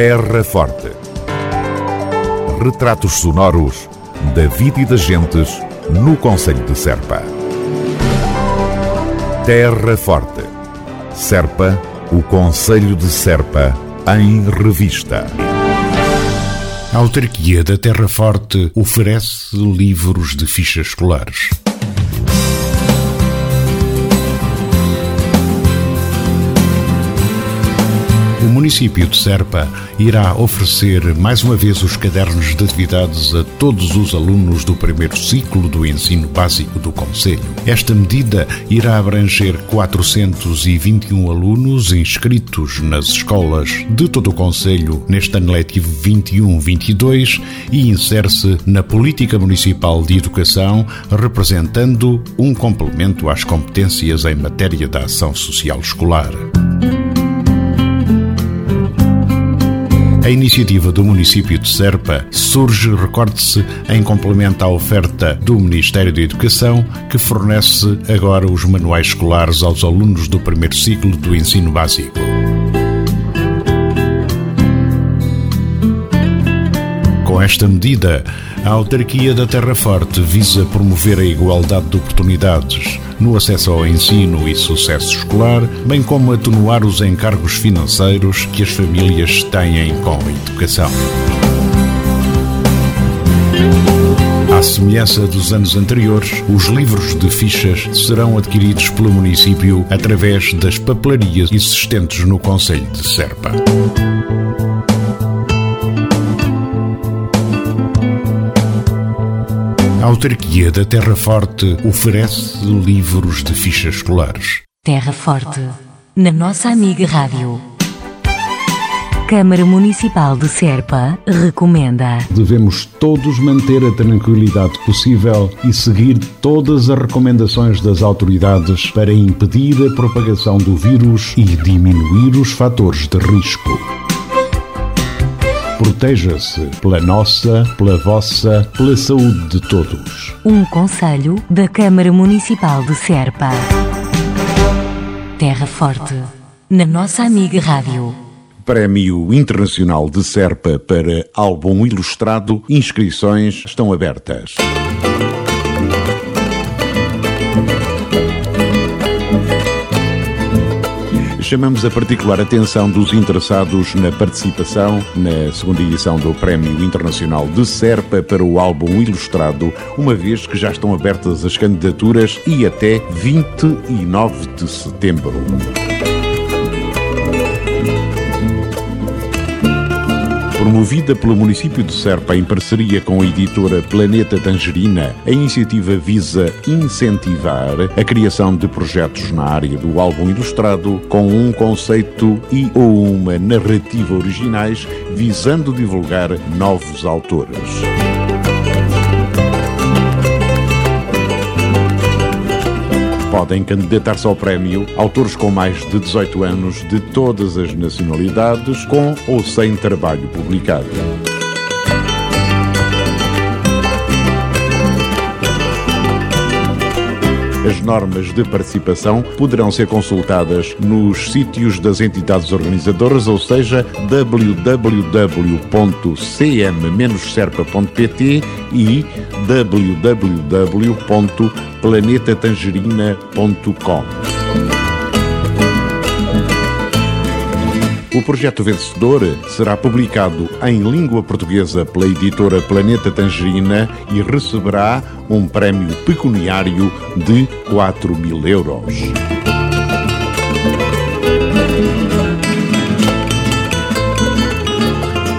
Terra Forte. Retratos sonoros da vida e das gentes no Conselho de Serpa. Terra Forte. Serpa, o Conselho de Serpa, em revista. A autarquia da Terra Forte oferece livros de fichas escolares. Município de Serpa irá oferecer mais uma vez os cadernos de atividades a todos os alunos do primeiro ciclo do ensino básico do Conselho. Esta medida irá abranger 421 alunos inscritos nas escolas de todo o Conselho neste ano letivo 21-22 e insere-se na Política Municipal de Educação, representando um complemento às competências em matéria da ação social escolar. A iniciativa do município de Serpa surge, recorde-se, em complemento à oferta do Ministério da Educação, que fornece agora os manuais escolares aos alunos do primeiro ciclo do ensino básico. Com esta medida, a autarquia da Terra Forte visa promover a igualdade de oportunidades no acesso ao ensino e sucesso escolar, bem como atenuar os encargos financeiros que as famílias têm com a educação. À semelhança dos anos anteriores, os livros de fichas serão adquiridos pelo município através das papelarias existentes no Conselho de Serpa. Autarquia da Terra Forte oferece livros de fichas escolares. Terra Forte, na nossa amiga Rádio. Câmara Municipal de Serpa recomenda. Devemos todos manter a tranquilidade possível e seguir todas as recomendações das autoridades para impedir a propagação do vírus e diminuir os fatores de risco. Proteja-se pela nossa, pela vossa, pela saúde de todos. Um conselho da Câmara Municipal de Serpa. Terra Forte, na nossa amiga Rádio. Prémio Internacional de Serpa para Álbum Ilustrado. Inscrições estão abertas. Chamamos a particular atenção dos interessados na participação na segunda edição do Prémio Internacional de Serpa para o álbum ilustrado, uma vez que já estão abertas as candidaturas e até 29 de setembro. Promovida pelo município de Serpa em parceria com a editora Planeta Tangerina, a iniciativa visa incentivar a criação de projetos na área do álbum ilustrado com um conceito e ou uma narrativa originais, visando divulgar novos autores. Podem candidatar-se ao prémio autores com mais de 18 anos de todas as nacionalidades, com ou sem trabalho publicado. Normas de participação poderão ser consultadas nos sítios das entidades organizadoras, ou seja, www.cm-serpa.pt e www.planetatangerina.com. O projeto vencedor será publicado em língua portuguesa pela editora Planeta Tangerina e receberá um prémio pecuniário de 4 mil euros.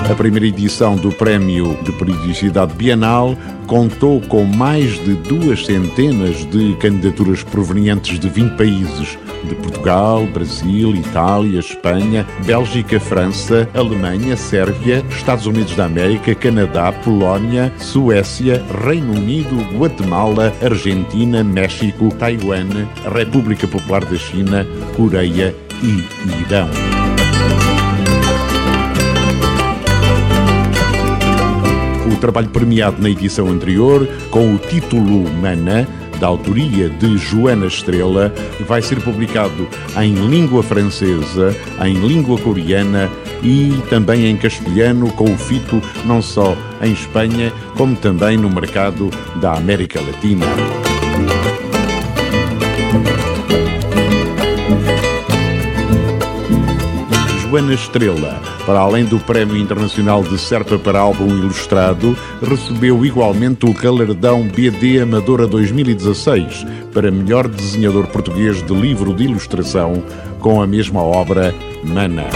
A primeira edição do Prémio de Periodicidade Bienal contou com mais de duas centenas de candidaturas provenientes de 20 países, de Portugal, Brasil, Itália, Espanha, Bélgica, França, Alemanha, Sérvia, Estados Unidos da América, Canadá, Polónia, Suécia, Reino Unido, Guatemala, Argentina, México, Taiwan, República Popular da China, Coreia e Irão. Trabalho premiado na edição anterior, com o título Mana, da autoria de Joana Estrela, vai ser publicado em língua francesa, em língua coreana e também em castelhano, com o fito não só em Espanha, como também no mercado da América Latina. Joana Estrela, para além do Prémio Internacional de Serpa para Álbum Ilustrado, recebeu igualmente o galardão BD Amadora 2016 para melhor desenhador português de livro de ilustração com a mesma obra, Mana.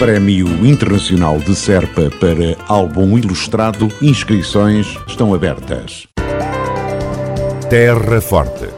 Prémio Internacional de Serpa para Álbum Ilustrado, inscrições estão abertas. Terra Forte